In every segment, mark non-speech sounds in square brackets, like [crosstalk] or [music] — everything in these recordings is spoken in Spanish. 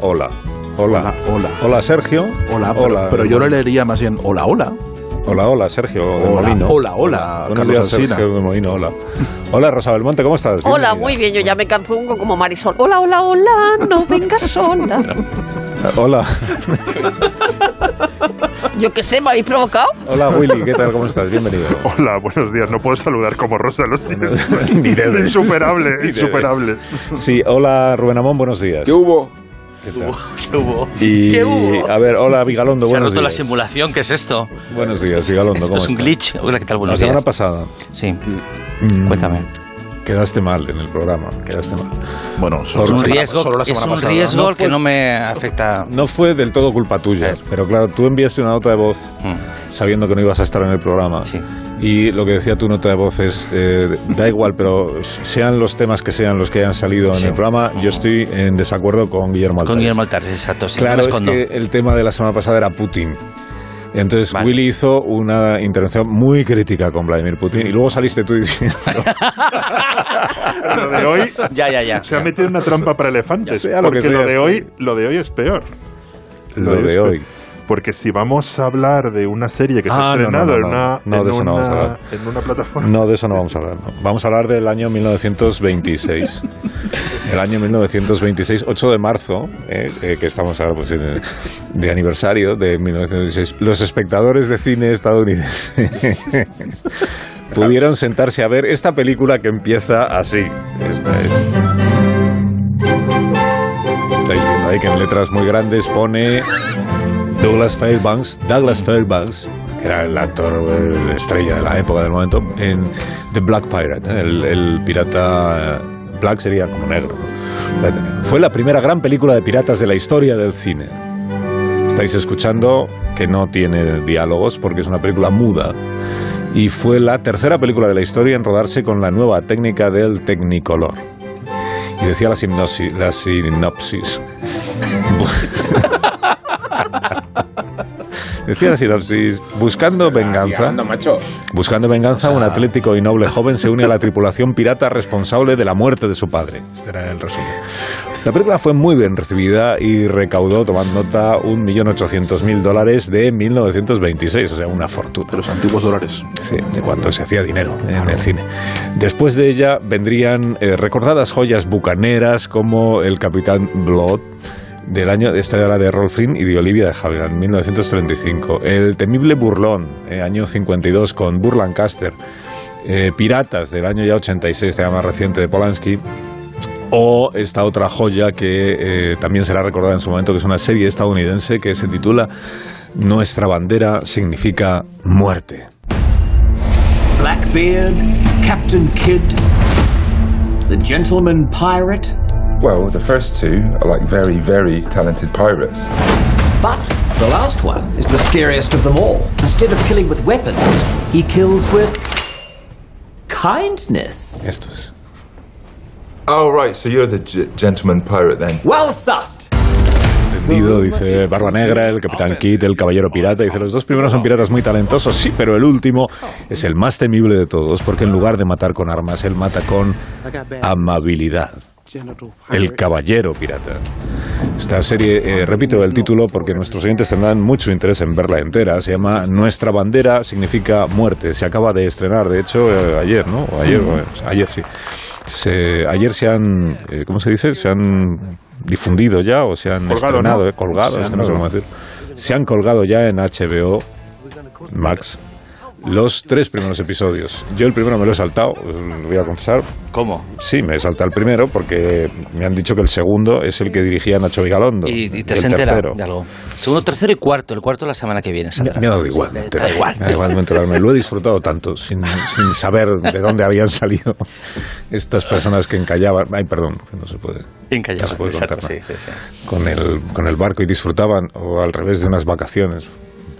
Hola, hola. Hola. Hola, hola. Hola, Sergio. Hola, pero, pero yo lo leería más bien hola, hola. Hola, hola, Sergio de Hola, Molino. hola, hola, Buenos Carlos días. Sergio de Molino, hola. [laughs] Hola, Rosa Belmonte, ¿cómo estás? Hola, muy bien, yo ya me compongo como Marisol. Hola, hola, hola, no vengas sola. [laughs] Hola, Yo qué sé, ¿me habéis provocado? hola Willy, ¿qué tal? [laughs] ¿Cómo estás? Bienvenido. Hola, buenos días. No puedo saludar como Rosa, lo siento. Ni debes. Insuperable, Ni debes. insuperable. Sí, hola Rubén Amón, buenos días. ¿Qué hubo? ¿Qué tal? [laughs] ¿Qué hubo? Y, ¿Qué hubo? a ver, hola Vigalondo, Se ha roto la días. simulación, ¿qué es esto? Buenos días, Vigalondo, ¿Esto ¿cómo es un glitch? Hola, ¿qué tal? La Buenos semana días. pasada. Sí, mm, cuéntame. Quedaste mal en el programa, quedaste mal. Bueno, solo Es un semana- riesgo, solo la es un pasada. riesgo No fue- que no me afecta. No fue del todo culpa tuya, pero claro, tú enviaste una nota de voz Mm, sabiendo que no ibas a estar en el programa. Sí. Y lo que decía tu nota de voz es, eh, da igual, pero sean los temas que sean los que hayan salido en Sí. el programa, yo estoy en desacuerdo con Guillermo Altares. Con Guillermo Altares, exacto. Sí, Claro, no es que el tema de la semana pasada era Putin. Entonces Vale. Willy hizo una intervención muy crítica con Vladimir Putin y luego saliste tú diciendo [laughs] Lo de hoy Ya, ya, ya. se ha metido una trampa para elefantes. Ya sea lo que porque sea, lo de hoy, lo de hoy es peor. lo de hoy. Porque si vamos a hablar de una serie que se Ah, ha no, no, estrenado no, en, una, en, en plataforma. No, de eso no vamos a hablar. Vamos a hablar del año 1926. El año 1926, 8 de marzo, eh, eh, que estamos ahora pues, en- de aniversario de 1926. Los espectadores de cine estadounidenses [laughs] pudieron sentarse a ver esta película que empieza así. Esta es. Estáis viendo ahí que en letras muy grandes pone Douglas Fairbanks, Douglas Fairbanks, que era el actor eh, estrella de la época del momento, en The Black Pirate, ¿eh? el, el pirata eh, black sería como negro. Fue la primera gran película de piratas de la historia del cine. Estáis escuchando que no tiene diálogos porque es una película muda. Y fue la tercera película de la historia en rodarse con la nueva técnica del Technicolor. Y decía la. La sinopsis. [laughs] [laughs] Decía la sinopsis, buscando venganza, buscando venganza, un atlético y noble joven se une a la tripulación pirata responsable de la muerte de su padre. Este era el resumen. La película fue muy bien recibida y recaudó, tomando nota, 1.800.000 dólares de 1926, o sea, una fortuna. De los antiguos dólares. Sí, de cuánto se hacía dinero en el cine. Después de ella vendrían eh, recordadas joyas bucaneras como el Capitán Blood del año, esta era de Rolf Finn y de Olivia de Havilland, 1935. El temible Burlón, eh, año 52, con Burr Lancaster. Eh, Piratas, del año ya 86, tema más reciente de Polanski. O esta otra joya que eh, también será recordada en su momento, que es una serie estadounidense que se titula Nuestra bandera significa muerte. Blackbeard, Captain Kidd, the Gentleman Pirate. Well, the first two are like very, very talented pirates. But the last one is the scariest of them all. Instead of killing with weapons, he kills with kindness. Esto es. Oh, right, so you're the gentleman pirate then. Well sussed. Entendido, dice Barba Negra, el Capitán Kidd, el Caballero Pirata. Dice, los dos primeros son piratas muy talentosos, sí, pero el último es el más temible de todos, porque en lugar de matar con armas, él mata con amabilidad. El Caballero Pirata. Esta serie, eh, repito el título porque nuestros oyentes tendrán mucho interés en verla entera. Se llama Nuestra bandera significa muerte. Se acaba de estrenar, de hecho, eh, ayer, ¿no? O ayer, o- ayer sí. Se- ayer se han, eh, ¿cómo se dice? Se han difundido ya o se han Colgado, estrenado, ¿no? colgado, Se han- no sé cómo decir. se han colgado ya en HBO Max los tres primeros episodios. Yo el primero me lo he saltado, lo voy a confesar. ¿Cómo? Sí, me he saltado el primero porque me han dicho que el segundo es el que dirigía Nacho Vigalondo. Y, y te el has enterado de algo. Segundo, tercero y cuarto. El cuarto la semana que viene. Me, saldrá. me ha dado igual. Da enterarme. igual. Me da igual enterarme. Lo he disfrutado tanto sin, sin saber de dónde habían salido estas personas que encallaban. Ay, perdón, no se puede. Encallado, no se puede exacto, contar, ¿no? sí, sí, sí. Con el, con el barco y disfrutaban, o al revés de unas vacaciones.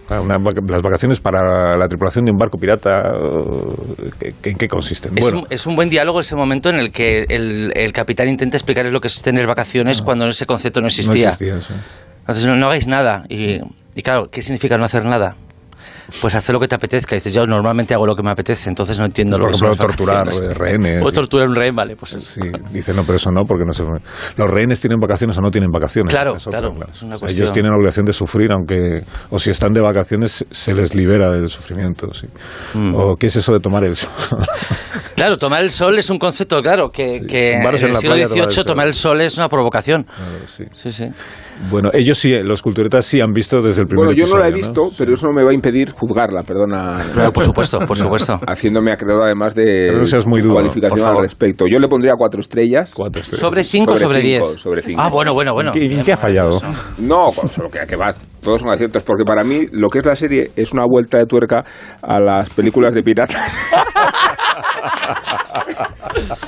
Ah, una las vacaciones para la tripulación de un barco pirata, eh, ¿qué- qué- ¿en qué consisten? Es, Bueno, un, es un buen diálogo ese momento en el que el, el capitán intenta explicarles lo que es tener vacaciones cuando ese concepto no no existía. Entonces no, no hagáis nada. Y, y claro, ¿qué significa no hacer nada? Pues hacer lo que te apetezca. Y dices, yo normalmente hago lo que me apetece, entonces no entiendo Pues, lo por que son ejemplo, torturar eh, rehenes. O torturar un rehén, vale, pues eso. Sí, dice no, pero eso no, porque no se. Los rehenes tienen vacaciones o no tienen vacaciones. Claro, claro, es una O sea, cuestión. ellos tienen obligación de sufrir, aunque. O si están de vacaciones, se les libera del sufrimiento. Sí. Mm. O qué es eso de tomar el sol. [laughs] Claro, tomar el sol es un concepto, claro, que, que en el siglo a tomar el XVIII sol. tomar el sol es una provocación. Claro, sí. Sí, sí. Bueno, ellos sí, los culturetas sí han visto desde el primer Bueno, yo no la he visto, pero eso no me va a impedir juzgarla, perdona. Pero por supuesto, por [laughs] supuesto. Haciéndome acreedor además de Pero no seas muy duro, por cualificación al respecto. Yo le pondría cuatro estrellas. Cuatro estrellas. ¿Sobre 5 o sobre cinco, 10? sobre cinco. Ah, bueno, bueno, bueno. ¿Y qué ha fallado? No, con solo que, que va, todos son aciertos, porque para mí lo que es la serie es una vuelta de tuerca a las películas de piratas. [laughs]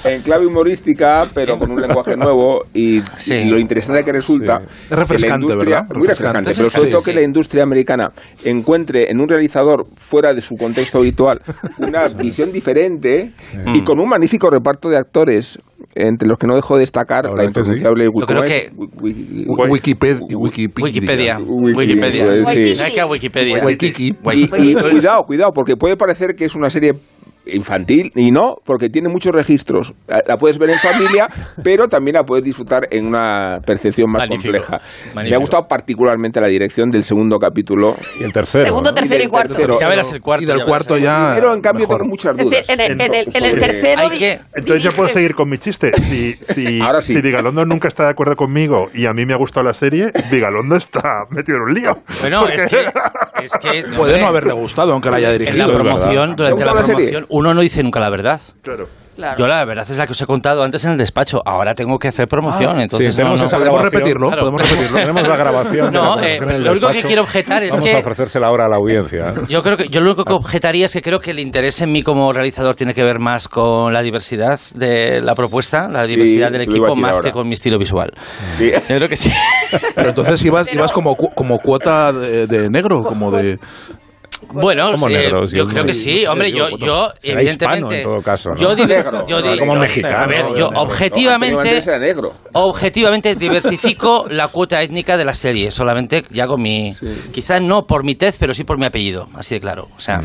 en clave humorística, pero con un lenguaje nuevo y, Sí. lo interesante que resulta Sí. Es refrescante, que la industria, ¿verdad? muy refrescante, Refrescante. pero sobre todo sí. que la industria americana encuentre en un realizador fuera de su contexto habitual una visión diferente y con un magnífico reparto de actores entre los que no dejo de destacar La la, impronunciable Wikipedia. Wikipedia. Wikipedia. Wiki- Wikipedia. y cuidado, cuidado, porque puede parecer que es una serie infantil y no, porque tiene muchos registros. La, la puedes ver en familia, [laughs] pero también la puedes disfrutar en una percepción más Magnífico, compleja. Me ha gustado particularmente la dirección del segundo capítulo. Y el tercero. Segundo, ¿no? tercero y cuarto. tercero. Ya verás el cuarto. Y del ya cuarto verás. ya. Pero en cambio mejor. tengo muchas dudas. decir, en el, en el- en el sobre- tercero. Hay di- que- Entonces ya puedo seguir con mi chiste. Si, si, [laughs] Ahora sí. si Vigalondo nunca está de acuerdo conmigo y a mí me ha gustado la serie, Vigalondo está metido en un lío. Bueno, es que, Porque- es que Puede no haberle gustado, aunque la haya En dirigido. la promoción, durante ¿Te la promoción, uno no dice nunca la verdad. Claro. Claro. Yo la verdad es la que os he contado antes en el despacho. Ahora tengo que hacer promoción, entonces Ah, sí, tenemos no, no- esa Podemos repetirlo, Claro. podemos repetirlo. [laughs] Tenemos la grabación. la No, eh, lo único que quiero objetar es Vamos que- a ofrecérsela ahora a la audiencia. Yo creo que yo lo único que objetaría es que creo que el interés en mí como realizador tiene que ver más con la diversidad de la propuesta, la diversidad del equipo más ahora. que con mi estilo visual. Sí. Yo creo que sí. Pero entonces ibas, ibas como, cu- como cuota de, de negro, como de... Bueno, Como sí, negros, yo yo creo no que sí, no hombre, yo, yo será evidentemente, en todo caso, ¿no? yo, Negro. yo di- como mexicano, a ver, yo negro. Objetivamente, negro. objetivamente diversifico la cuota étnica de la serie, solamente ya con mi, quizás no por mi tez, pero sí por mi apellido, así de claro, o sea,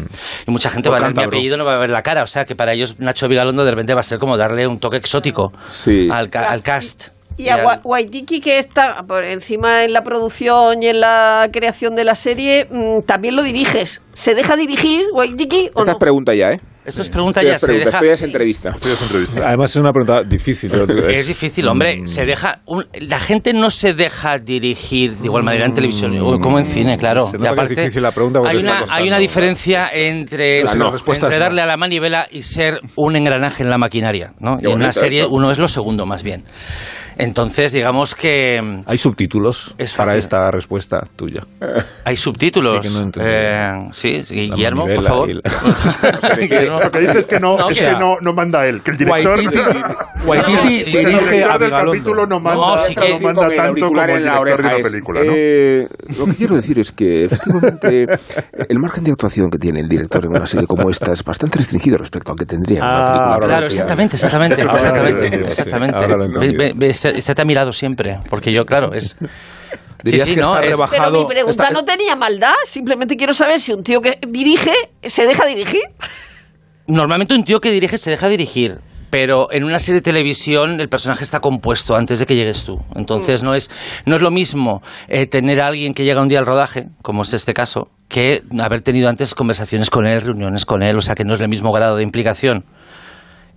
y mucha gente Por va a ver mi apellido, no va a ver la cara, o sea, que para ellos Nacho Vigalondo de repente va a ser como darle un toque exótico Sí. al, ca- al cast. Y a al- Wa- Waititi, que está por encima en la producción y en la creación de la serie, mm, también lo diriges. ¿Se deja dirigir Waititi o Esta no? es pregunta ya, ¿eh? Esto es pregunta ya, se pregunta, deja... esto ya es entrevista. Estoy haciendo entrevista. Además es una pregunta difícil. pero Es difícil, hombre. Mm, Se deja, un- la gente no se deja dirigir de igual manera en televisión o como en cine, claro. Se Y nota que es difícil la pregunta porque hay una, costando. hay una diferencia entre, Pues entre no. darle a la manivela y ser un engranaje en la maquinaria, ¿no? Y en una serie esto. uno es lo segundo, más bien. Entonces, digamos que ¿Hay subtítulos Es para esta respuesta tuya? hay subtítulos. Sí, que no. Eh, sí, sí, Guillermo, por favor. la-. [laughs] Lo que dices es que no, No, es que- que no, no manda él, que el director, Waititi, [laughs] No, Waititi dirige director a del capítulo Vigalondo. no manda, No, sí que- no manda Con el tanto como el en la director de una es, película, ¿no? eh, lo que quiero decir es que efectivamente el margen de actuación que tiene el director en una serie como esta es bastante restringido respecto al que tendría en una Ah, película. Claro, exactamente, exactamente, exactamente, exactamente. Estate a mi lado siempre, porque yo, claro, es... [laughs] Dirías sí, que no, está es- Pero rebajado. mi pregunta está- no tenía maldad. Simplemente quiero saber si un tío que dirige se deja dirigir. Normalmente un tío que dirige se deja dirigir, pero en una serie de televisión el personaje está compuesto antes de que llegues tú. Entonces no es, no es lo mismo eh, tener a alguien que llega un día al rodaje, como es este caso, que haber tenido antes conversaciones con él, reuniones con él, o sea que no es el mismo grado de implicación.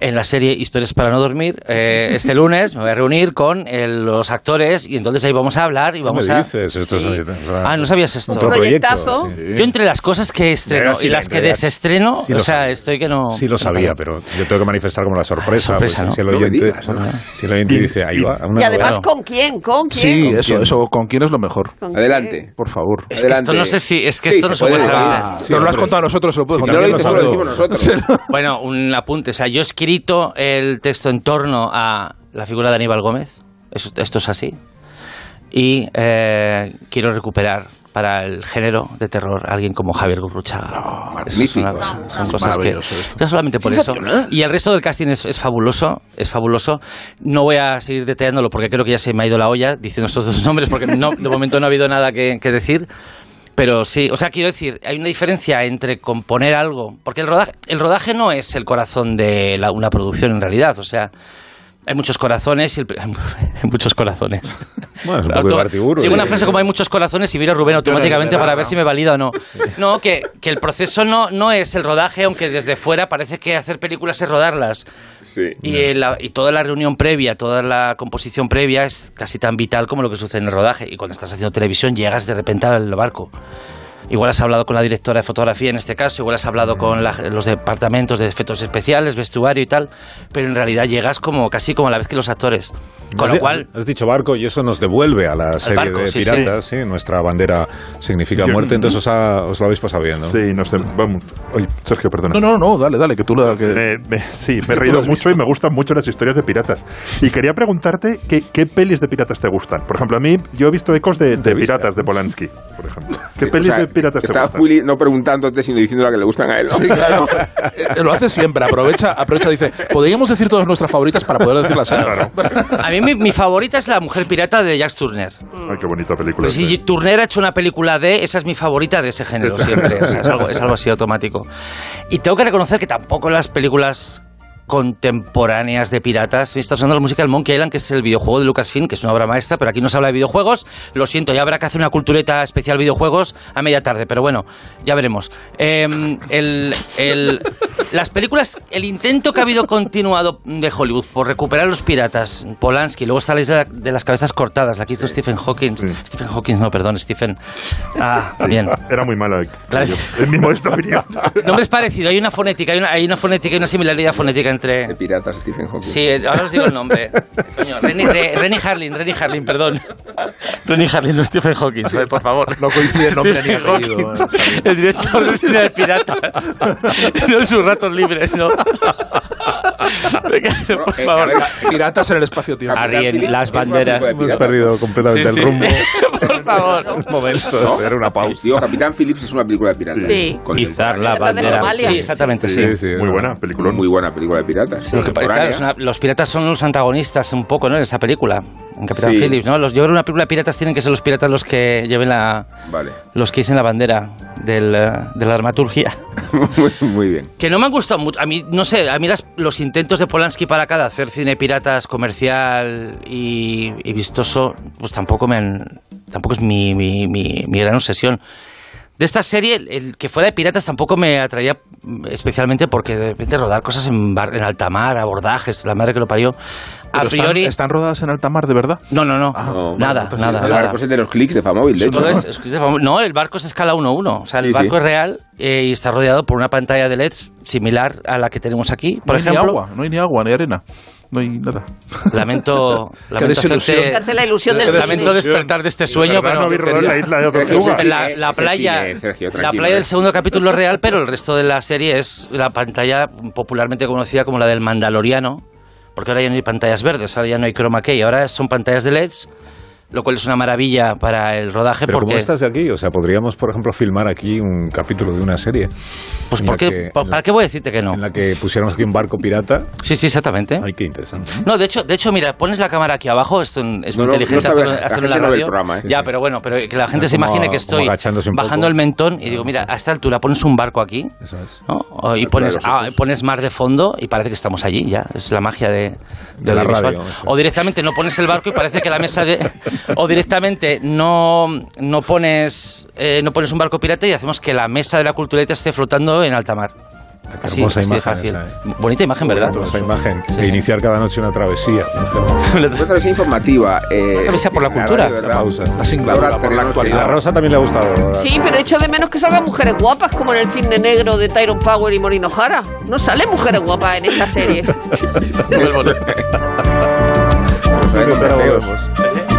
En la serie Historias para no dormir. Eh, este lunes me voy a reunir con eh, los actores y entonces ahí vamos a hablar y ¿Qué vamos me a... dices? Esto es Sí. o sea, Ah, ¿no sabías esto? Otro Proyectazo. proyecto. sí. Yo entre las cosas que estreno sí, y las que desestreno, o sea, sabía. estoy que no... Sí lo sabía, pero yo tengo que manifestar como la sorpresa. sorpresa, pues, ¿no? Si el No me oyente, digas, ¿no? si el oyente dice, ahí va. una Y además. ¿con quién? ¿Con quién? Sí, ¿Con eso, quién? eso, ¿con quién es lo mejor? Adelante. Por favor. Es que esto Adelante. no sé si... Es que Sí, esto no se puede saber. Nos lo has contado a nosotros, se lo no contar. [laughs] [laughs] Bueno, un apunte. O sea, yo he escrito el texto en torno a la figura de Aníbal Gómez. Eso- esto es así. Y eh, quiero recuperar para el género de terror a alguien como Javier Gurruchaga. Eso es una cosa- son cosas que... Ya solamente por eso. Y el resto del casting es, es fabuloso, es fabuloso. No voy a seguir detallándolo porque creo que ya se me ha ido la olla diciendo estos dos nombres porque no, de momento no ha habido nada que, que decir. Pero sí, o sea, quiero decir, hay una diferencia entre componer algo, porque el rodaje, el rodaje no es el corazón de la- una producción en realidad, o sea, hay muchos corazones y el- [laughs] hay muchos corazones. Bueno, es un poco sí. una frase como hay muchos corazones y miro a Rubén automáticamente verdad, para ¿no? ver si me valida o no. No, que, que el proceso no, no es el rodaje, aunque desde fuera parece que hacer películas es rodarlas. Sí. Y, la- y toda la reunión previa, toda la composición previa es casi tan vital como lo que sucede en el rodaje. Y cuando estás haciendo televisión llegas de repente al barco. Igual has hablado con la directora de fotografía en este caso, igual has hablado con la- los departamentos de efectos especiales, vestuario y tal, pero en realidad llegas como casi como a la vez que los actores. Con Has lo cual, Has dicho barco y eso nos devuelve a la serie barco, de sí, sí. piratas, sí. Nuestra bandera significa Yo- muerte, entonces os, ha- os lo habéis pasado bien, ¿no? Sí, no sé. Vamos. Oye, Sergio, perdona. No, no, no, dale, dale, que tú la... Que... Me- me- sí, me he reído mucho y me gustan mucho las historias de piratas. Y quería preguntarte qué, qué pelis de piratas te gustan. Por ejemplo, a mí yo he visto ecos de, de viste? piratas de Polanski, por ejemplo. ¿Qué Sí, pelis o sea, de piratas Está? Willy no preguntándote, sino diciendo la que le gustan a él. ¿no? Sí, claro. Eh, lo hace siempre, aprovecha, aprovecha, dice, podríamos decir todas nuestras favoritas para poder decirlas. ¿eh? Claro. a mí mi, mi favorita es La mujer pirata de Jacques Turner. Ay, qué bonita película. Pues Sí. Turner ha hecho una película de, esa es mi favorita de ese género siempre. O sea, es, algo, es algo así automático. Y tengo que reconocer que tampoco las películas contemporáneas de piratas. Está sonando la música del Monkey Island, que es el videojuego de Lucasfilm, que es una obra maestra, pero aquí no se habla de videojuegos. Lo siento, ya habrá que hacer una cultureta especial videojuegos a media tarde, pero bueno, ya veremos. Eh, el- el- las películas, el intento que ha habido continuado de Hollywood por recuperar los piratas, Polanski, luego está la isla de las cabezas cortadas, la que hizo Stephen Hawking. Sí. Stephen Hawking, no, perdón, Stephen. Ah, también. Era muy mala. En mi modesta opinión. [laughs] Nombre es parecido, hay una fonética, hay una, hay una fonética y una similaridad fonética De entre. piratas, Stephen Hawking. Sí, es- ahora os digo el nombre. [laughs] Coño, Renny, Re- Renny Harlin, Renny Harlin, perdón. Renny Harlin, no Stephen Hawking, joder, por favor. No coincide nombre ni apellido. Hawking, El director de cine de piratas. [laughs] No en sus ratos libres, no. [laughs] Venga, por eh, favor. Piratas en el espacio-tiempo. Las banderas. de Hemos perdido completamente Sí, el sí. rumbo. Por favor. Un momento de hacer una pausa. Digo, Capitán Phillips es una película de piratas. Sí. Izar la de bandera. Sí, exactamente, sí. Sí, sí. Muy buena película. Muy buena película de piratas. Lo que pasa- claro, una- los piratas son los antagonistas un poco, ¿no? En esa película, en Capitán Sí. Phillips, ¿no? Los, yo creo que una película de piratas tienen que ser los piratas los que lleven la, Vale. los que dicen la bandera del, eh, de la dramaturgia. [laughs] muy, muy bien. Que no me han gustado mucho. A mí, no sé, a mí las- los intentos de Polanski para acá de hacer cine piratas comercial y, y vistoso, pues tampoco me han, tampoco es mi, mi, mi, mi gran obsesión. De esta serie, el, que fuera de piratas tampoco me atraía mm, especialmente porque de repente rodar cosas en, bar- en alta mar, abordajes, la madre que lo parió. A Pero priori. están, están rodadas en alta mar, de verdad. No, no, no. No, nada, entonces, nada, El nada. barco es el de los clics de Famóvil, de hecho. ¿no? es- es es de famo- no, el barco es escala 1-1. O sea, el Sí, barco sí. es real eh, y está rodeado por una pantalla de LEDs similar a la que tenemos aquí. Por no hay ni ejemplo, agua, no hay ni agua, ni arena. No hay nada. lamento, lamento, hacerte- Hace la ilusión del lamento despertar de este sueño, pero no la isla de [laughs] Sergio, la, la playa, cine, Sergio, la playa del segundo capítulo es real, pero el resto de la serie es la pantalla popularmente conocida como la del Mandaloriano, porque ahora ya no hay pantallas verdes, ahora ya no hay chroma key, ahora son pantallas de LEDs, lo cual es una maravilla para el rodaje Pero porque como estás de aquí, o sea, podríamos, por ejemplo, filmar aquí un capítulo de una serie. pues en ¿por la qué- que- pa- ¿para qué voy a decirte que no? En la que pusiéramos aquí un barco pirata. Sí, sí, exactamente. Ay, qué interesante. No, de hecho, de hecho, mira, pones la cámara aquí abajo, esto es muy No, no, inteligente no hacerlo, la hacerlo en la no radio. programa, ¿eh? Ya, pero bueno, pero que la gente se como- imagine que estoy bajando poco. el mentón y digo, mira, a esta altura pones un barco aquí, Eso es. ¿no? O- y pones, de ah, pones mar de fondo y parece que estamos allí, ya. Es la magia de, De la audiovisual. radio. O directamente no pones el barco y parece que la mesa de... O directamente no, no, pones, eh, no pones un barco pirata y hacemos que la mesa de la cultureta esté flotando en alta mar. Qué Así, hermosa así de imagen fácil. esa, ¿eh? Bonita imagen, ¿verdad? Hermosa imagen. Sí, de sí. iniciar cada noche una travesía. Una travesía informativa. Eh, travesía por la cultura. de. La pausa. La singladura por la Terreno, A actualidad. Rosa también le ha gustado. Sí, pero echo de menos que salgan mujeres guapas como en el cine negro de Tyron Power y Morino Jara. No salen mujeres guapas en esta serie.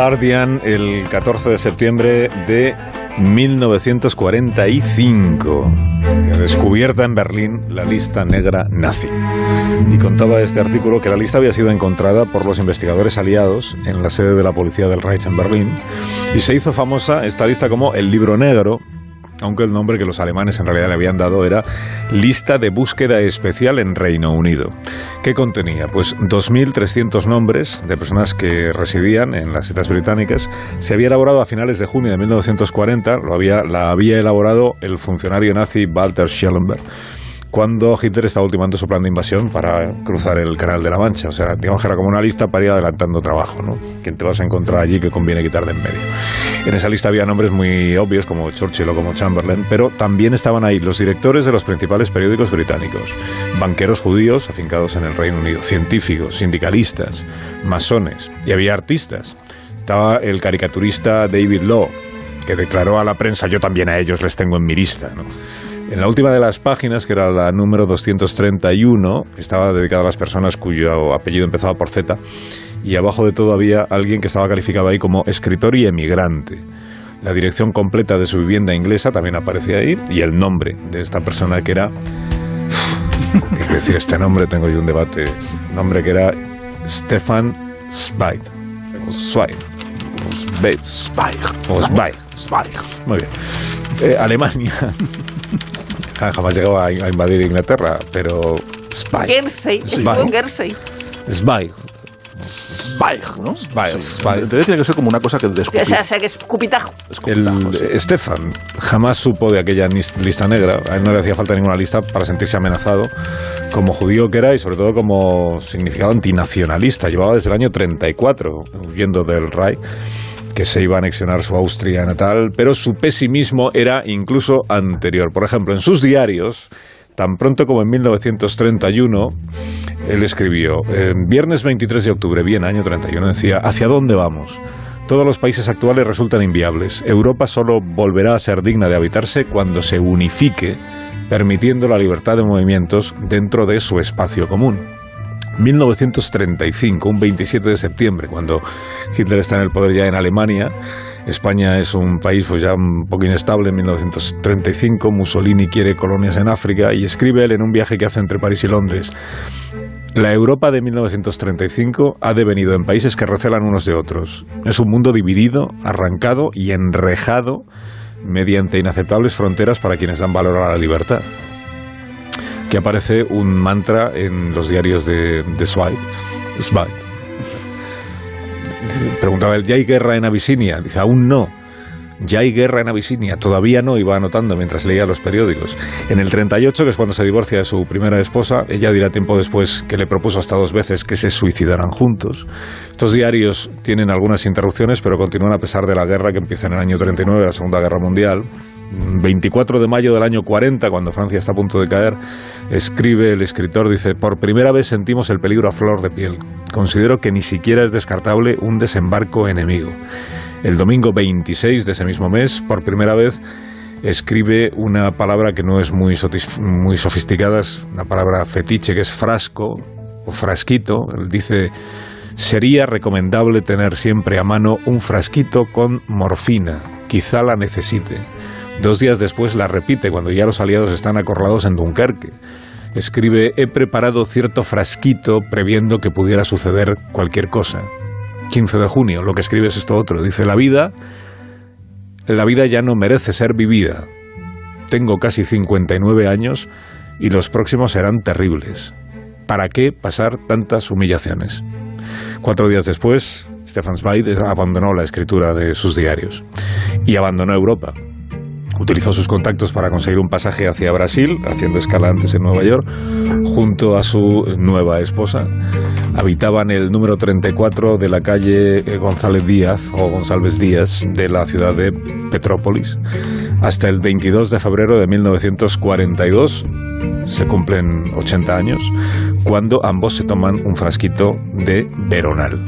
Guardian el 14 de septiembre de 1945. que Descubierta en Berlín la lista negra nazi. Y contaba este artículo que la lista había sido encontrada por los investigadores aliados en la sede de la policía del Reich en Berlín. Y se hizo famosa esta lista como el libro negro, aunque el nombre que los alemanes en realidad le habían dado era Lista de Búsqueda Especial en Reino Unido. ¿Qué contenía? Pues 2.300 nombres de personas que residían en las Islas Británicas. Se había elaborado a finales de junio de 1940, lo había, la había elaborado el funcionario nazi Walter Schellenberg cuando Hitler estaba ultimando su plan de invasión para cruzar el Canal de la Mancha. O sea, digamos que era como una lista para ir adelantando trabajo, ¿no? Quien te vas a encontrar allí que conviene quitar de en medio. En esa lista había nombres muy obvios como Churchill o como Chamberlain, pero también estaban ahí los directores de los principales periódicos británicos, banqueros judíos afincados en el Reino Unido, científicos, sindicalistas, masones, y había artistas. Estaba el caricaturista David Law, que declaró a la prensa, yo también a ellos les tengo en mi lista, ¿no? En la última de las páginas, que era la número 231, estaba dedicada a las personas cuyo apellido empezaba por Z, y abajo de todo había alguien que estaba calificado ahí como escritor y emigrante. La dirección completa de su vivienda inglesa también aparecía ahí, y el nombre de esta persona que era... ¿Qué quiere decir este nombre? Tengo yo un debate. Nombre que era Stefan Zweig. O Zweig. O Zweig. O Zweig. Muy bien. Eh, Alemania. Ja- Jamás llegó a, a invadir Inglaterra, pero. Jersey, estuvo en Jersey. Zweig. ¿no? Zweig. Zweig. Entonces tiene que ser como una cosa que O descubrir. sea, o sea, que es cupitajo. El Stefan jamás supo de aquella lista negra. A él no le hacía falta ninguna lista para sentirse amenazado como judío que era y sobre todo como significado antinacionalista. Llevaba desde el año 34 huyendo del Reich que se iba a anexionar su Austria natal, pero su pesimismo era incluso anterior. Por ejemplo, en sus diarios, tan pronto como en 1931, él escribió, en viernes 23 de octubre, bien, año 31, decía, ¿hacia dónde vamos? Todos los países actuales resultan inviables. Europa solo volverá a ser digna de habitarse cuando se unifique, permitiendo la libertad de movimientos dentro de su espacio común. 1935, un 27 de septiembre, cuando Hitler está en el poder ya en Alemania. España es un país pues, ya un poco inestable en 1935. Mussolini quiere colonias en África y escribe él en un viaje que hace entre París y Londres. La Europa de 1935 ha devenido en países que recelan unos de otros. Es un mundo dividido, arrancado y enrejado mediante inaceptables fronteras para quienes dan valor a la libertad que aparece un mantra en los diarios de, de Zweig. Zweig. Preguntaba él, ¿ya hay guerra en Abisinia? Dice, aún no. Ya hay guerra en Abisinia, todavía no, iba anotando mientras leía los periódicos. En el 38, que es cuando se divorcia de su primera esposa, ella dirá tiempo después que le propuso hasta dos veces que se suicidaran juntos. Estos diarios tienen algunas interrupciones, pero continúan a pesar de la guerra que empieza en el año 39, la Segunda Guerra Mundial. 24 de mayo del año 40, cuando Francia está a punto de caer, escribe el escritor, dice, por primera vez sentimos el peligro a flor de piel. Considero que ni siquiera es descartable un desembarco enemigo. El domingo 26 de ese mismo mes, por primera vez, escribe una palabra que no es muy, sofisticada, una palabra fetiche que es frasco o frasquito. Él dice, sería recomendable tener siempre a mano un frasquito con morfina, quizá la necesite. Dos días después la repite cuando ya los aliados están acorralados en Dunkerque. Escribe, he preparado cierto frasquito previendo que pudiera suceder cualquier cosa. 15 de junio, lo que escribe es esto otro. Dice, la vida, la vida ya no merece ser vivida. Tengo casi 59 años y los próximos serán terribles. ¿Para qué pasar tantas humillaciones? Cuatro días después, Stefan Zweig abandonó la escritura de sus diarios y abandonó Europa. Utilizó sus contactos para conseguir un pasaje hacia Brasil, haciendo escala antes en Nueva York, junto a su nueva esposa. Habitaban el número 34 de la calle González Díaz o González Díaz de la ciudad de Petrópolis. Hasta el 22 de febrero de 1942 se cumplen 80 años, cuando ambos se toman un frasquito de Veronal.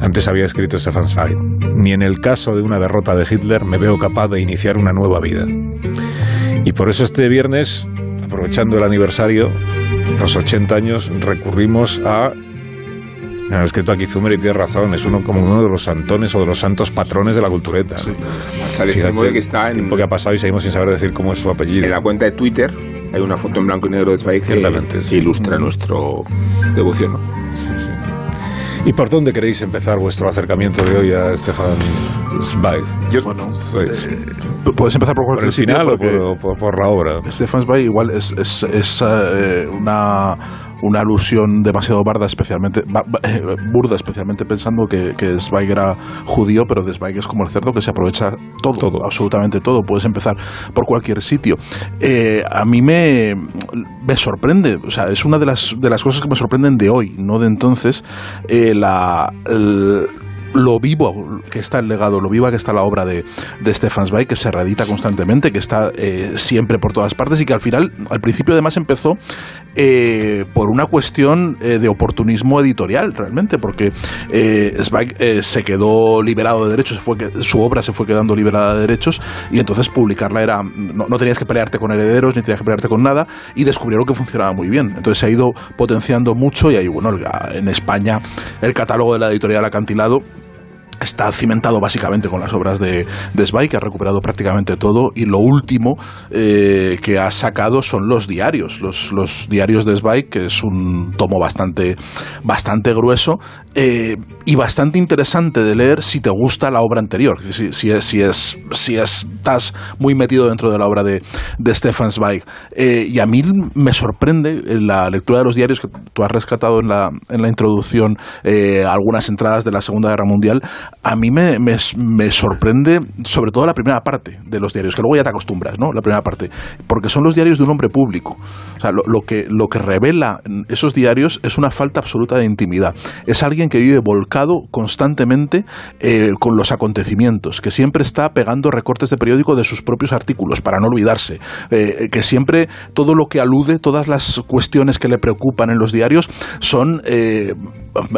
Antes había escrito Stefan Zweig, ni en el caso de una derrota de Hitler me veo capaz de iniciar una nueva vida. Y por eso este viernes, aprovechando el aniversario, los 80 años, recurrimos a me han escrito aquí Zumer y tiene razón, es uno como uno de los santones o de los santos patrones de la cultureta. Hasta el extremo de que está en, tiempo que ha pasado y seguimos sin saber decir cómo es su apellido. en la cuenta de Twitter. Hay una foto en blanco y negro de Zweig que, que sí. ilustra nuestro devoción. ¿no? ¿Y por dónde queréis empezar vuestro acercamiento de hoy a Stefan Zweig? Bueno, Pues, eh, puedes empezar por ¿Por el sitio final o por- por la obra? Stefan Zweig igual es, es, es, eh, una, una alusión demasiado barda, especialmente eh, burda, especialmente pensando que, que Zweig era judío, pero de Zweig es como el cerdo que se aprovecha todo, Todo. absolutamente todo. Puedes empezar por cualquier sitio. Eh, a mí me, me sorprende, o sea, es una de las, de las cosas que me sorprenden de hoy, no de entonces, eh, la, el- lo vivo que está el legado, lo viva que está la obra de, de Stefan Zweig, que se reedita constantemente, que está eh, siempre por todas partes y que al final, al principio además empezó eh, por una cuestión eh, de oportunismo editorial, realmente, porque eh, eh, se quedó liberado de derechos, su obra se fue quedando liberada de derechos y entonces publicarla era, no, no tenías que pelearte con herederos, ni tenías que pelearte con nada y descubrieron que funcionaba muy bien. Entonces se ha ido potenciando mucho y ahí, bueno, en España el catálogo de la editorial Acantilado está cimentado básicamente con las obras de, de Zweig, que ha recuperado prácticamente todo, y lo último eh, que ha sacado son los diarios, los, diarios de Zweig, que es un tomo bastante, bastante grueso eh, y bastante interesante de leer si te gusta la obra anterior, si, es, si, es, si estás muy metido dentro de la obra de, Stefan Zweig. Eh, y a mí me sorprende en la lectura de los diarios que tú has rescatado en la, en la introducción algunas entradas de la Segunda Guerra Mundial, a mí me, me, me sorprende sobre todo la primera parte de los diarios, que luego ya te acostumbras, ¿no? La primera parte, porque son los diarios de un hombre público. O sea, lo, que, lo que revela esos diarios es una falta absoluta de intimidad. Es alguien que vive volcado constantemente eh, con los acontecimientos, que siempre está pegando recortes de periódico de sus propios artículos para no olvidarse, eh, que siempre todo lo que alude, todas las cuestiones que le preocupan en los diarios son eh,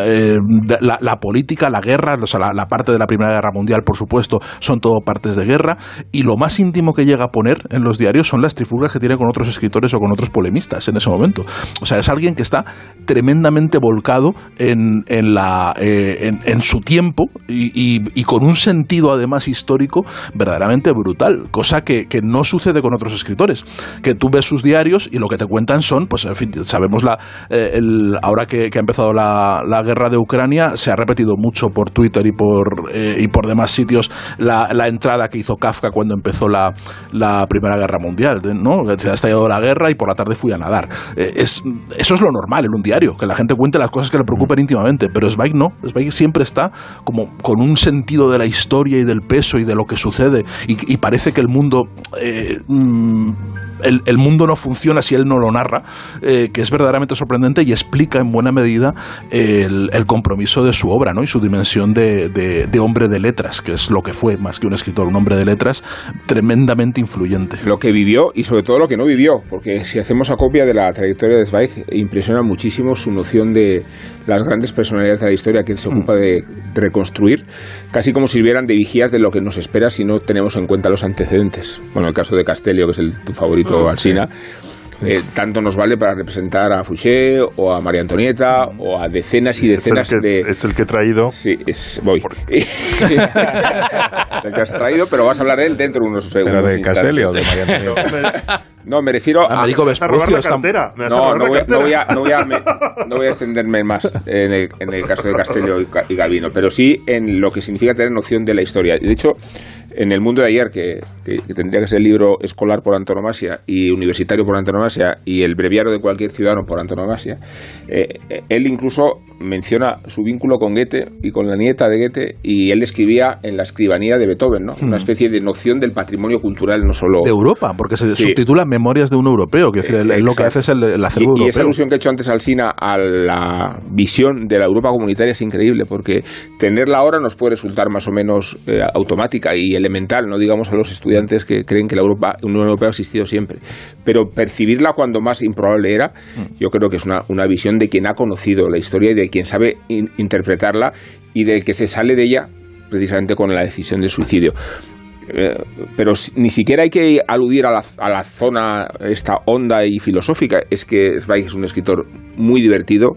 eh, la, la, política, la guerra, o sea, la, la, parte de la Primera Guerra Mundial, por supuesto, son todo partes de guerra, y lo más íntimo que llega a poner en los diarios son las trifulgas que tiene con otros escritores o con otros polemistas en ese momento. O sea, es alguien que está tremendamente volcado en, en, eh, su tiempo y, con un sentido además histórico verdaderamente brutal, cosa que, no sucede con otros escritores, que tú ves sus diarios y lo que te cuentan son, pues en fin, sabemos la, eh, ahora que, que, ha empezado la, la, guerra de Ucrania, se ha repetido mucho por Twitter y por, eh, y por demás sitios la, entrada que hizo Kafka cuando empezó la, la Primera Guerra Mundial, ¿no? Se ha estallado la guerra y por la tarde fui a nadar. Eh, es, eso es lo normal en un diario, que la gente cuente las cosas que le preocupan íntimamente, pero Zweig no, Zweig siempre está como con un sentido de la historia y del peso y de lo que sucede y, y parece que el mundo eh, mm, el, el, mundo no funciona si él no lo narra, eh, que es verdaderamente sorprendente y explica en buena medida el, el compromiso de su obra ¿no? y su dimensión de, de, de, hombre de letras, que es lo que fue más que un escritor, un hombre de letras tremendamente influyente. Lo que vivió y sobre todo lo que no vivió, porque si hacemos acopia de la trayectoria de Zweig, impresiona muchísimo su noción de las grandes personalidades de la historia que él se ocupa de, de reconstruir, casi como si sirvieran de vigías de lo que nos espera si no tenemos en cuenta los antecedentes. Bueno, el caso de Castellio, que es el, tu favorito, Alsina. Eh, tanto nos vale para representar a Fouché o a María Antonieta o a decenas y decenas es el que, de... Es el que he traído. Sí, es, voy. [laughs] es el que has traído, pero vas a hablar de él dentro de unos segundos. ¿Pero de. Castelli o de María Antonieta? [laughs] No, me refiero a... Américo Me vas a robar Vespucio está- No, no voy, a- no voy a, no voy a me- no voy a extenderme más en el, en el caso de Castello y, y Galvino, pero sí en lo que significa tener noción de la historia. Y de hecho, en el mundo de ayer, que, que- que tendría que ser el libro escolar por antonomasia y universitario por antonomasia y el breviario de cualquier ciudadano por antonomasia, eh, eh, él incluso menciona su vínculo con Goethe y con la nieta de Goethe y él escribía en la escribanía de Beethoven, ¿no? Una especie de noción del patrimonio cultural, no solo... de Europa, porque se Sí. subtitula Memorias de un europeo, que es decir, lo que hace es el, el acervo y, y esa alusión que he hecho antes al Sina a la visión de la Europa comunitaria es increíble, porque tenerla ahora nos puede resultar más o menos eh, automática y elemental, no digamos a los estudiantes que creen que la Europa, Unión Europea ha existido siempre. Pero percibirla cuando más improbable era, yo creo que es una, una visión de quien ha conocido la historia y de quien sabe in- interpretarla y del que se sale de ella precisamente con la decisión del suicidio. Eh, pero ni siquiera hay que aludir a la, zona esta honda y filosófica. Es que Zweig es un escritor muy divertido,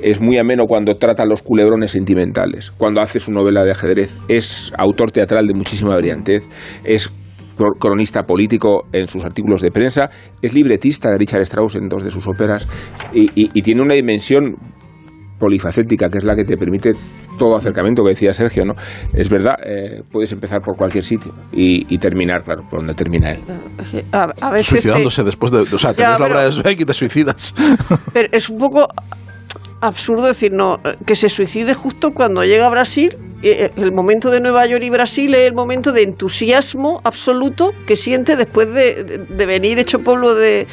es muy ameno cuando trata los culebrones sentimentales, cuando hace su novela de ajedrez, es autor teatral de muchísima brillantez, es cro- cronista político en sus artículos de prensa, es libretista de Richard Strauss en dos de sus óperas y tiene una dimensión polifacética, que es la que te permite todo acercamiento que decía Sergio, ¿no? Es verdad, eh, puedes empezar por cualquier sitio y, y terminar, claro, por donde termina él. A, a veces Suicidándose después de... O sea, Ya, tenés la obra de Zweig y te suicidas. [laughs] Pero es un poco absurdo decir no que se suicide justo cuando llega a Brasil. eh, El momento de Nueva York y Brasil es el momento de entusiasmo absoluto que siente después de, de- de venir hecho pueblo de,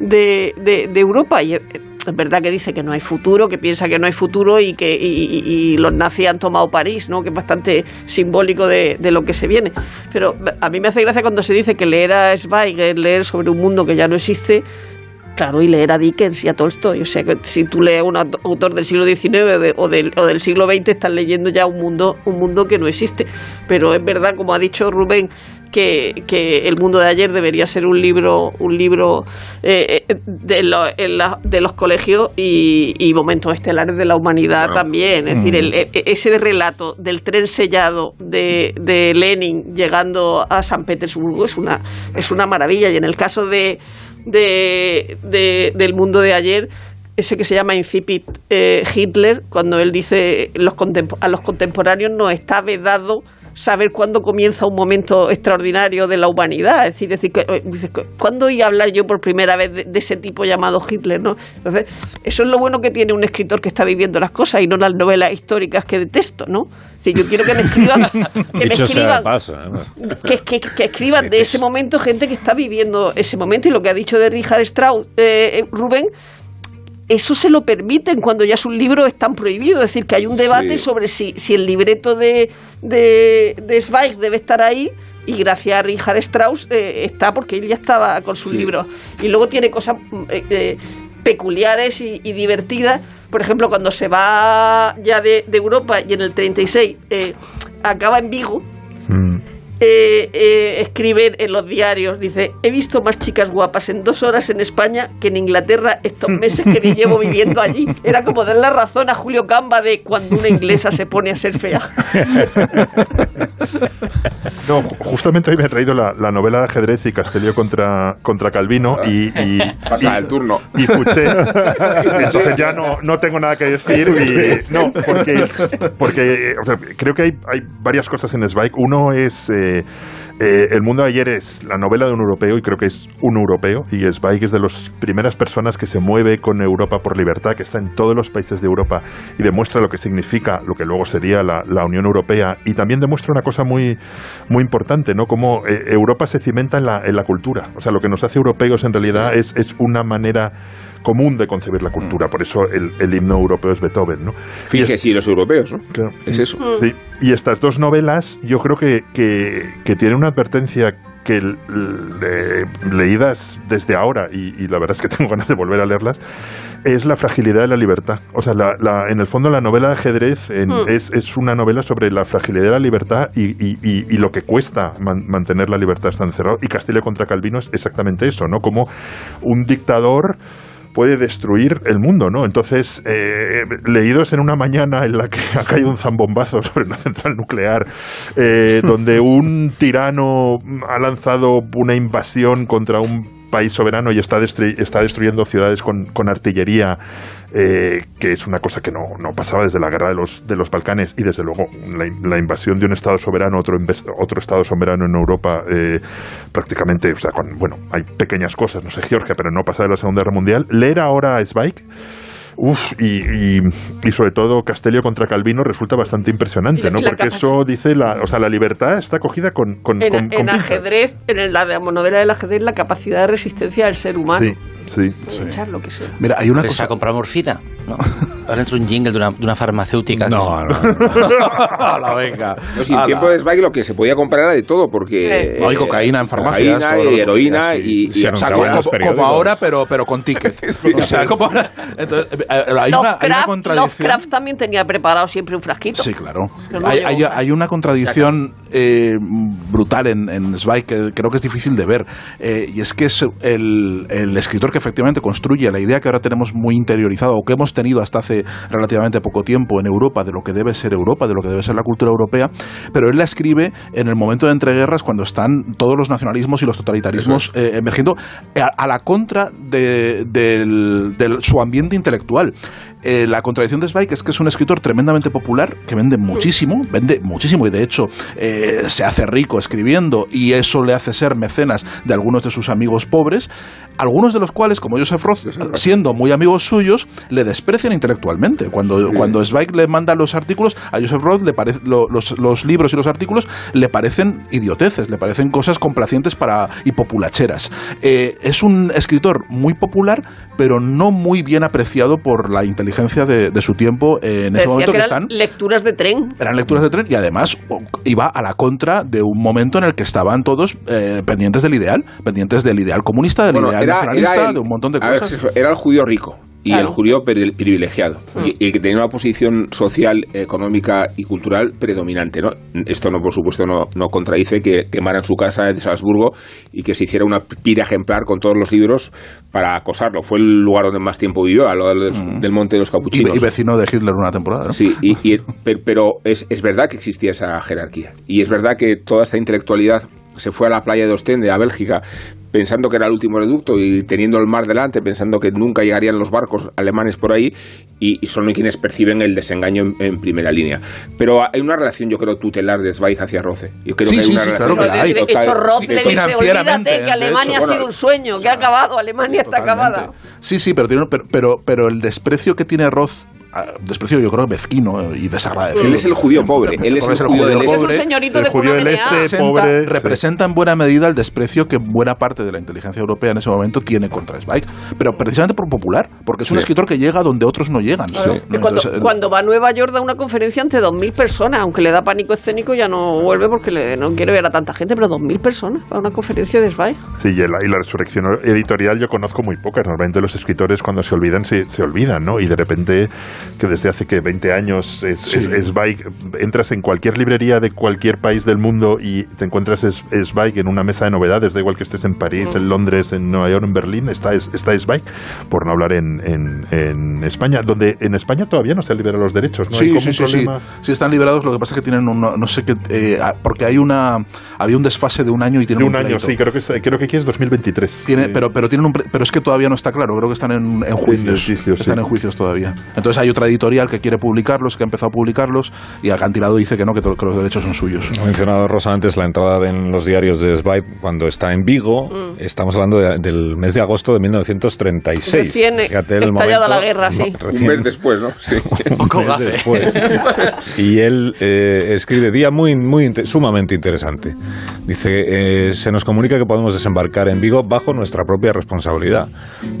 de, de- de Europa. Y eh, es verdad que dice que no hay futuro, que piensa que no hay futuro y que y, los nazis han tomado París, ¿no? que es bastante simbólico de, lo que se viene. Pero a mí me hace gracia cuando se dice que leer a Zweig es leer sobre un mundo que ya no existe. Claro, y leer a Dickens y a Tolstoy. O sea, que si tú lees a un aut- autor del siglo XIX o, del, o del siglo XX, estás leyendo ya un mundo, un mundo que no existe. Pero es verdad, como ha dicho Rubén, que, que el mundo de ayer debería ser un libro, un libro eh, eh, de, lo- en la- de los colegios y, y momentos estelares de la humanidad Bueno. también. Es decir, el- e- ese relato del tren sellado de, de Lenin llegando a San Petersburgo es una, es una maravilla. Y en el caso de, de, de- del mundo de ayer, ese que se llama Incipit eh, Hitler, cuando él dice los a los contemporáneos nos está vedado saber cuándo comienza un momento extraordinario de la humanidad. Es decir, es decir eh, ¿cuándo iba a hablar yo por primera vez de, de ese tipo llamado Hitler? ¿no? Entonces, eso es lo bueno que tiene un escritor que está viviendo las cosas y no las novelas históricas que detesto, ¿no? Decir, yo quiero que me escriban, [laughs] que me escriban paso, que, que- que escriban de ese momento gente que está viviendo ese momento y lo que ha dicho de Richard Strauss, eh, Rubén, eso se lo permiten cuando ya sus libros están prohibidos. Es decir, que hay un debate Sí. sobre si, si el libreto de, de, de Zweig debe estar ahí. Y gracias a Richard Strauss eh, está porque él ya estaba con sus Sí. libros. Y luego tiene cosas mm, eh, eh, peculiares y, y divertidas. Por ejemplo, cuando se va ya de, de Europa y en el 36 eh, acaba en Vigo, Mm. Eh, eh, escriben en los diarios, dice, he visto más chicas guapas en dos horas en España que en Inglaterra estos meses que me llevo viviendo allí. Era como dar la razón a Julio Camba de cuando una inglesa se pone a ser fea. No, ju- justamente hoy me he traído la, la novela de ajedrez y Castelló contra, contra Calvino y, y, [laughs] Pasa y- el turno. y Fouché. [laughs] Entonces ya no, no tengo nada que decir. Y, no, porque, porque o sea, creo que hay, hay varias cosas en Zweig. Uno es eh, eh, El mundo de ayer es la novela de un europeo y creo que es un europeo. Y Zweig es de las primeras personas que se mueve con Europa por libertad, que está en todos los países de Europa y demuestra lo que significa lo que luego sería la, la Unión Europea. Y también demuestra una cosa muy, muy importante, ¿no? Cómo eh, Europa se cimenta en la, en la cultura. O sea, lo que nos hace europeos en realidad es, es una manera común de concebir la cultura. Por eso el, el himno europeo es Beethoven, ¿no? Fíjese, sí, los europeos, ¿no? Claro. Es eso. Sí. Y estas dos novelas, yo creo que, que, que tienen una advertencia que le- leídas desde ahora, y, y la verdad es que [laughs] tengo ganas de volver a leerlas, es la fragilidad de la libertad. O sea, la- la- en el fondo la novela de ajedrez en- Mm. es, es una novela sobre la fragilidad de la libertad y, y- y- y lo que cuesta man- mantener la libertad está encerrado. Y Castillo contra Calvino es exactamente eso, ¿no? Como un dictador puede destruir el mundo, ¿no? Entonces, eh, leídos en una mañana en la que [laughs] ha caído un zambombazo sobre una central nuclear, eh, [laughs] donde un tirano ha lanzado una invasión contra un país soberano y está, está destruyendo ciudades con, con artillería, eh, que es una cosa que no, no pasaba desde la guerra de los, de los Balcanes y desde luego la, in- la invasión de un Estado soberano otro, otro Estado soberano en Europa eh, prácticamente, o sea, bueno, hay pequeñas cosas, no sé Georgia, pero no pasa de la Segunda Guerra Mundial. Leer ahora a Zweig Uf, y, y, y sobre todo Castello contra Calvino resulta bastante impresionante, la- ¿no? la Porque eso dice la, o sea, la libertad está cogida con, con, En, con- en con pinzas. ajedrez, en la novela del ajedrez, la capacidad de resistencia del ser humano. Sí, sí. Echar lo que sea. Mira, hay una ¿Les cosa. ha comprado morfina? No. Ahora entra un jingle de una, de una farmacéutica. No, no. [laughs] Venga. No, si en Hala. tiempo de Zweig lo que se podía comprar era de todo, porque... Sí. No, y cocaína en farmacias, Cocaína y heroína sí. y... y- Se O sea, como, como- ahora, pero, pero con ticket. [laughs] O sea, como ahora. Entonces, eh, hay, una, hay una Lovecraft, contradicción. Lovecraft también tenía preparado siempre un frasquito. Sí, claro. No Hay, hay- hay una contradicción eh, brutal en, en Zweig que creo que es difícil de ver. Eh, y es que es el, el escritor que efectivamente construye la idea que ahora tenemos muy interiorizada o que hemos tenido hasta hace relativamente poco tiempo en Europa de lo que debe ser Europa, de lo que debe ser la cultura europea, pero él la escribe en el momento de entreguerras cuando están todos los nacionalismos y los totalitarismos eh, emergiendo a, a la contra de, su ambiente intelectual. Eh, la contradicción de Zweig es que es un escritor tremendamente popular, que vende muchísimo, vende muchísimo y de hecho eh, se hace rico escribiendo y eso le hace ser mecenas de algunos de sus amigos pobres, algunos de los cuales, como Joseph Roth, siendo muy amigos suyos, le desprecian intelectualmente. Cuando, cuando Zweig le manda los artículos, a Joseph Roth le parece, lo- los, los libros y los artículos le parecen idioteces, le parecen cosas complacientes para, y populacheras. Eh, es un escritor muy popular, pero no muy bien apreciado por la inteligencia de, de su tiempo eh, en ese momento que que eran están. lecturas de tren. Eran lecturas de tren y además iba a la contra de un momento en el que estaban todos eh, pendientes del ideal, pendientes del ideal comunista, del Bueno, ideal era, nacionalista, era el- de un montón de ver, cosas. era el judío rico y Claro. el judío pri- privilegiado y, y el que tenía una posición social, económica y cultural predominante. ¿no? Esto, no por supuesto, no, no contradice que quemaran su casa de Salzburgo y que se hiciera una pira ejemplar con todos los libros para acosarlo. Fue el lugar donde más tiempo vivió, al lado del, del Monte de los Capuchinos. y vecino de Hitler una temporada. ¿no? Sí, y, y- per- pero es, es verdad que existía esa jerarquía. Y es verdad que toda esta intelectualidad se fue a la playa de Ostende, a Bélgica, pensando que era el último reducto y teniendo el mar delante, pensando que nunca llegarían los barcos alemanes por ahí, y, y son quienes perciben el desengaño en, en primera línea. Pero hay una relación, yo creo, tutelar de Zweig hacia Roce. Yo creo Sí, que hay sí, una sí, relación claro que la hay. de total. hecho, Roth le dice, olvídate que de Alemania hecho, ha sido bueno, un sueño, que ha acabado, Alemania está Totalmente. acabada. Sí, sí, pero, tiene, pero, pero, pero el desprecio que tiene Roth, desprecio yo creo mezquino y desagradecido. Él es el judío pobre, él es Porque el judío del Es este. un señorito el de judío del este, representa, pobre, sí. representa en buena medida el desprecio que buena parte de la inteligencia europea en ese momento tiene contra Zweig, pero precisamente por popular, porque es un Sí. escritor que llega donde otros no llegan. Claro, ¿no? cuando, Entonces, cuando va a Nueva York da una conferencia ante 2.000 personas, aunque le da pánico escénico, ya no vuelve porque le- no quiere ver a tanta gente, pero 2.000 personas para una conferencia de Zweig. Sí, y la, y la resurrección editorial yo conozco muy pocas. Normalmente los escritores cuando se olvidan se, se olvidan, ¿no? Y de repente, que desde hace que 20 años es, Sí. es- es Zweig, entras en cualquier librería de cualquier país del mundo y te encuentras es, es Zweig en una mesa de novedades, da igual que estés en París, en Londres, en Nueva York, en Berlín, está, es- está Zweig, por no hablar en, en- en España, donde en España todavía no se han liberado los derechos, ¿no? Hay Sí, como sí, un sí, sí. Sí están liberados, lo que pasa es que tienen un, no sé qué, eh, ah, porque hay una, había un desfase de un año y tienen De un año, pleito. sí, creo que, es- creo que aquí es 2023. Tiene, Sí. pero, pero tienen un, pero es que todavía no está claro, creo que están en, en juicios, están sí. en juicios todavía. Entonces hay otra editorial que quiere publicarlos, que ha empezado a publicarlos y Acantilado dice que no, que, que los derechos son suyos. Ha mencionado Rosa antes la entrada en los diarios de Zweig cuando está en Vigo. Estamos hablando de- del mes de agosto de 1936. Recién el estallada la guerra, sí. Un recién- mes después, ¿no? Sí. [laughs] un mes después. [laughs] Y él eh, escribe día muy, muy sumamente interesante. Dice, eh, se nos comunica que podemos desembarcar en Vigo bajo nuestra propia responsabilidad.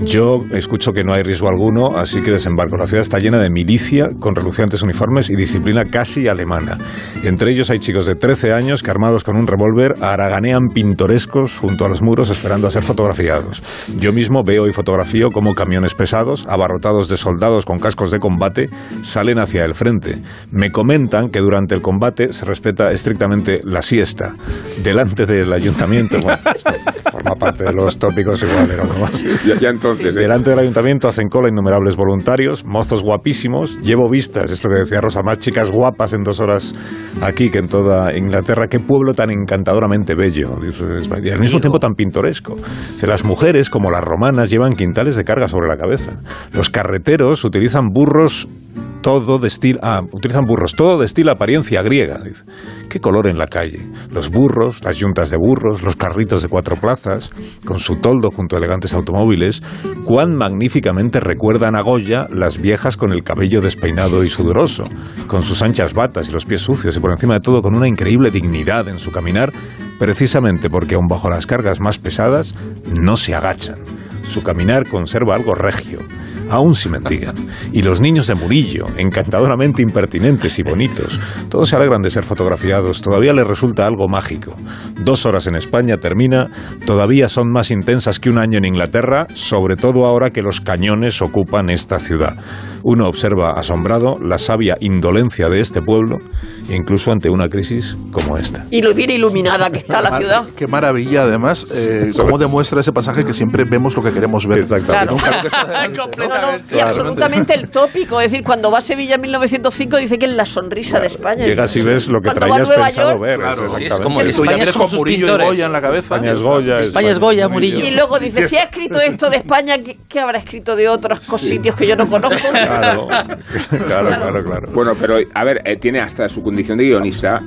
Yo escucho que no hay riesgo alguno, así que desembarco. La ciudad está llena de milicia con relucientes uniformes y disciplina casi alemana. Entre ellos hay chicos de 13 años que armados con un revólver haraganean pintorescos junto a los muros esperando a ser fotografiados. Yo mismo veo y fotografío como camiones pesados, abarrotados de soldados con cascos de combate, salen hacia el frente. Me comentan que durante el combate se respeta estrictamente la siesta. Delante del ayuntamiento, [laughs] bueno, forma parte de los tópicos igual, era más. Ya, ya entonces, ¿eh? Delante del ayuntamiento hacen cola innumerables voluntarios, mozos guapísimos. Llevo vistas, esto que decía Rosa, más chicas guapas en dos horas aquí que en toda Inglaterra. Qué pueblo tan encantadoramente bello, dice Spidey. Y al mismo tiempo tan pintoresco. Las mujeres, como las romanas, llevan quintales de carga sobre la cabeza. Los carreteros utilizan burros todo de estilo, ah, utilizan burros, todo de estilo apariencia griega. Qué color en la calle. Los burros, las yuntas de burros, los carritos de cuatro plazas, con su toldo junto a elegantes automóviles, cuán magníficamente recuerdan a Goya las viejas con el cabello despeinado y sudoroso, con sus anchas batas y los pies sucios y por encima de todo con una increíble dignidad en su caminar, precisamente porque aun bajo las cargas más pesadas no se agachan. Su caminar conserva algo regio, aún si mendigan. Y los niños de Murillo, encantadoramente impertinentes y bonitos, todos se alegran de ser fotografiados, todavía les resulta algo mágico. Dos horas en España termina, todavía son más intensas que un año en Inglaterra, sobre todo ahora que los cañones ocupan esta ciudad. Uno observa asombrado la sabia indolencia de este pueblo, incluso ante una crisis como esta. Y lo bien iluminada que está la ciudad. Qué maravilla, además, eh, cómo demuestra ese pasaje que siempre vemos lo que queremos ver. Exactamente. Nunca [laughs] No, no, y absolutamente el tópico. Es decir, cuando va a Sevilla en 1905 dice que es la sonrisa de España. Llegas y ves lo que Cuando traías Nueva pensado York, ver. Claro, sí, es como ya España es con sus pintores. Goya en la cabeza. España es Goya. España es Goya, Murillo. Y luego dice, si ha escrito esto de España, ¿qué, qué habrá escrito de otros sitios que yo no conozco? Claro, [laughs] [laughs] claro, claro, claro. Bueno, pero a ver, eh, tiene hasta su condición de guionista.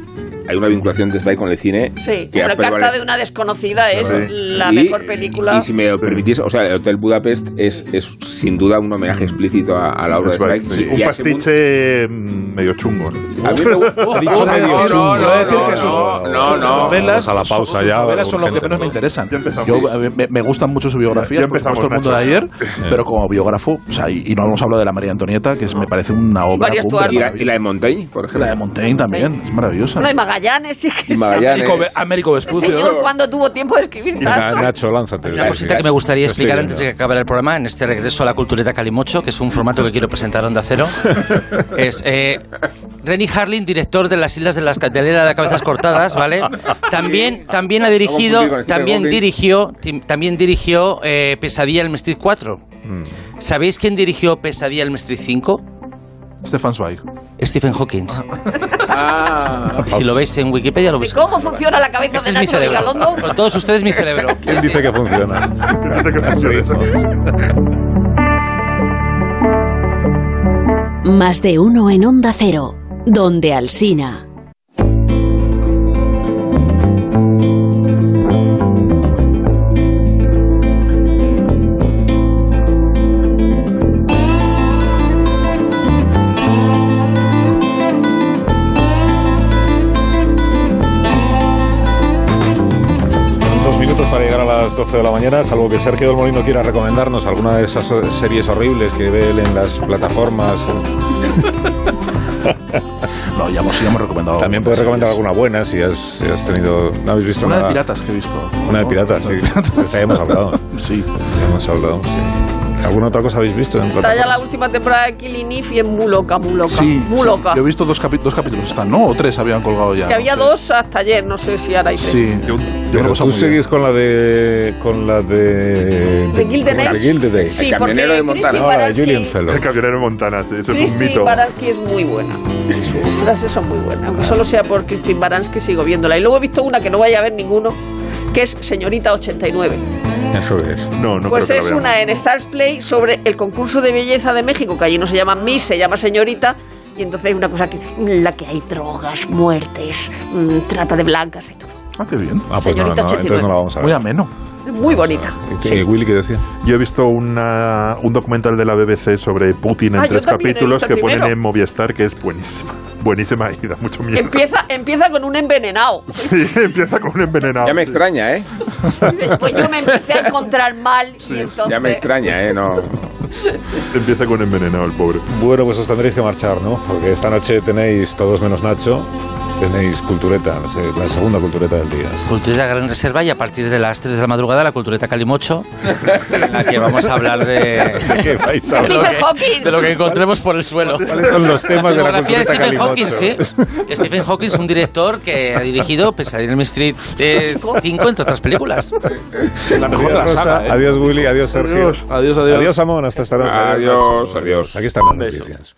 Hay una vinculación de Zweig con el cine. Sí, que pero ha Carta prevalecido. de una desconocida es Sí. la Y- mejor película. Y si me lo permitís, o sea, el Hotel Budapest es, es sin duda un homenaje explícito a, a la obra de Zweig, Zweig. sí. Un mundo- pastiche mm, medio chungo. ¿no? A mí me gusta- Ha dicho [laughs] medio no, chungo. no, no, decir que sus, no, no, sus no. novelas, a la pausa sus ya, novelas son lo que menos ¿no? me interesan. Yo, ver, me, me gusta mucho su biografía, Ya por empezamos, supuesto, el mundo de ayer, pero como biógrafo, o sea, y, y no hemos hablado de la María Antonieta, que es, me parece una obra. Y la, y la de Montaigne, por ejemplo. La de Montaigne también, es maravillosa. No hay Magallanes, sí que Y Magallanes. Américo, Vespucio. señor cuando tuvo tiempo de escribir Na- tanto. Nacho, lánzate. Una cosita que me gustaría explicar antes de que acabe el programa, en este regreso a la cultureta Calimocho, que es un formato que quiero presentar a Onda Cero, [laughs] es eh, Renny Harlin, director de las Islas de las Cateleras de Cabezas Cortadas, ¿vale? También, también ha dirigido, también dirigió, también dirigió eh, Pesadilla en el Street 4. Mm. ¿Sabéis quién dirigió Pesadilla en el Street 5? Stefan Zweig. Stephen Hawking. Ah, Si lo veis en Wikipedia lo ¿Y veis. cómo funciona la cabeza Ese de es mi Nacho cerebro. Vigalondo? Con todos ustedes mi cerebro. [laughs] ¿Quién dice que funciona? [laughs] Dice que funciona. Más de uno en Onda Cero, donde Alsina. 12 de la mañana, salvo que Sergio del Molino quiera recomendarnos alguna de esas series horribles que ve él en las plataformas. [laughs] No, ya hemos, ya hemos recomendado. También puedes recomendar alguna buena si has, si has tenido. ¿No habéis visto Una de nada? piratas que he visto. Una de piratas, sí. [laughs] Ya hemos hablado. Sí. Ya hemos hablado, sí. ¿Alguna otra cosa habéis visto en Está ya plataforma? la última temporada de Killing Eve y es muy loca, muy loca. Sí, muy sí. loca. Yo he visto dos, capi- dos capítulos, están, ¿no? O tres habían colgado ya. Que no había sé. dos hasta ayer, no sé si ahora hay tres. Sí. Yo, yo Pero tú bien. sigues con la de. con la de. ¿De Gilded Age. Sí, El camionero de Montana. No, la de Julian Fellow. El camionero de Montana, sí, eso es un Christine mito. Baranski es muy buena. Sus frases son muy buenas. Aunque solo sea por Christine Baranski, sigo viéndola. Y luego he visto una que no vaya a ver ninguno, que es Señorita 89. Eso es. No, no pues es una en Stars Play sobre el concurso de belleza de México, que allí no se llama Miss, se llama Señorita. Y entonces hay una cosa que, en la que hay drogas, muertes, mm, trata de blancas y todo. Ah, qué bien. Ah, pues no, no, Señorita entonces no la vamos a ver. Muy ameno. Muy bonita. ¿Y qué- Willy qué decía? Yo he visto una, un documental de la BBC sobre Putin en Ah, tres capítulos que ponen primero. en Movistar que es buenísimo. [laughs] buenísima y da mucho miedo. Empieza, empieza con un envenenado. [laughs] Sí, empieza con un envenenado. Ya me extraña, ¿eh? [laughs] Pues yo me empecé a encontrar mal y entonces... Ya me extraña, ¿eh? No. Empieza con envenenado el pobre. Bueno, pues os tendréis que marchar, ¿no? Porque esta noche tenéis, todos menos Nacho, tenéis cultureta, la segunda cultureta del día. Cultureta Gran Reserva y a partir de las 3 de la madrugada la Cultureta Calimocho, en la que vamos a hablar de, ¿De [laughs] qué vais a de, lo, que, Hawking. de lo que encontremos por el suelo. ¿Cuáles son los temas de la biografía de cultureta Stephen Hawking, sí. Stephen Hawking es un director que ha dirigido Pesadilla en Elm Street 5, entre otras películas. La mejor de la Adiós, saga, Rosa, ¿eh? adiós Willy, adiós Sergio. Adiós, adiós. Adiós, Amón, hasta esta noche. Adiós, Nacho. adiós. Aquí están las noticias.